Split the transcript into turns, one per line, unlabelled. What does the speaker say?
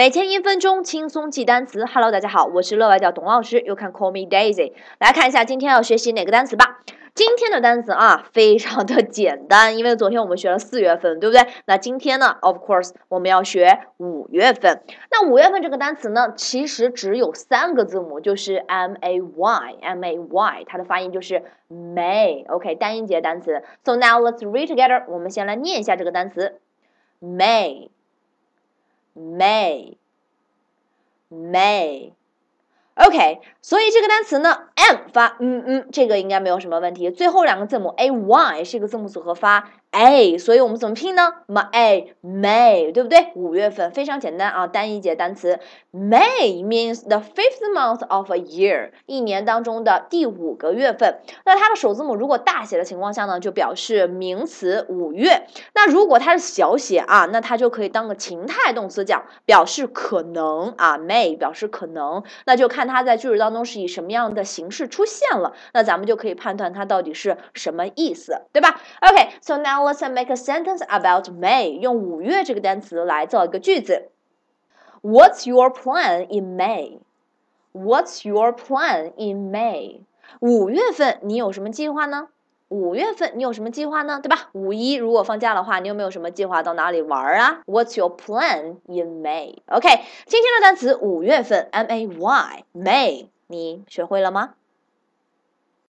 每天一分钟轻松记单词。Hello，大家好，我是乐外教董老师，又看 Call me Daisy。来看一下今天要学习哪个单词吧。今天的单词啊，非常的简单，因为昨天我们学了四月份，对不对？那今天呢，Of course，我们要学五月份。那五月份这个单词呢，其实只有三个字母，就是 M A Y，M A Y，它的发音就是 May。OK，单音节单词。So now let's read together。我们先来念一下这个单词，May。May, May, OK，所以这个单词呢，M 发嗯嗯，这个应该没有什么问题。最后两个字母 A Y 是一个字母组合发。a，所以我们怎么拼呢？May May，对不对？五月份非常简单啊，单一节单词。May means the fifth month of a year，一年当中的第五个月份。那它的首字母如果大写的情况下呢，就表示名词五月。那如果它是小写啊，那它就可以当个情态动词讲，表示可能啊。May 表示可能，那就看它在句子当中是以什么样的形式出现了，那咱们就可以判断它到底是什么意思，对吧？OK，so now。let's make a sentence about May. 用五月这个单词来造一个句子。What's your plan in May? What's your plan in May? 五月份你有什么计划呢？五月份你有什么计划呢？对吧？五一如果放假的话，你有没有什么计划到哪里玩啊？What's your plan in May? OK，今天的单词五月份 M A Y May，你学会了吗？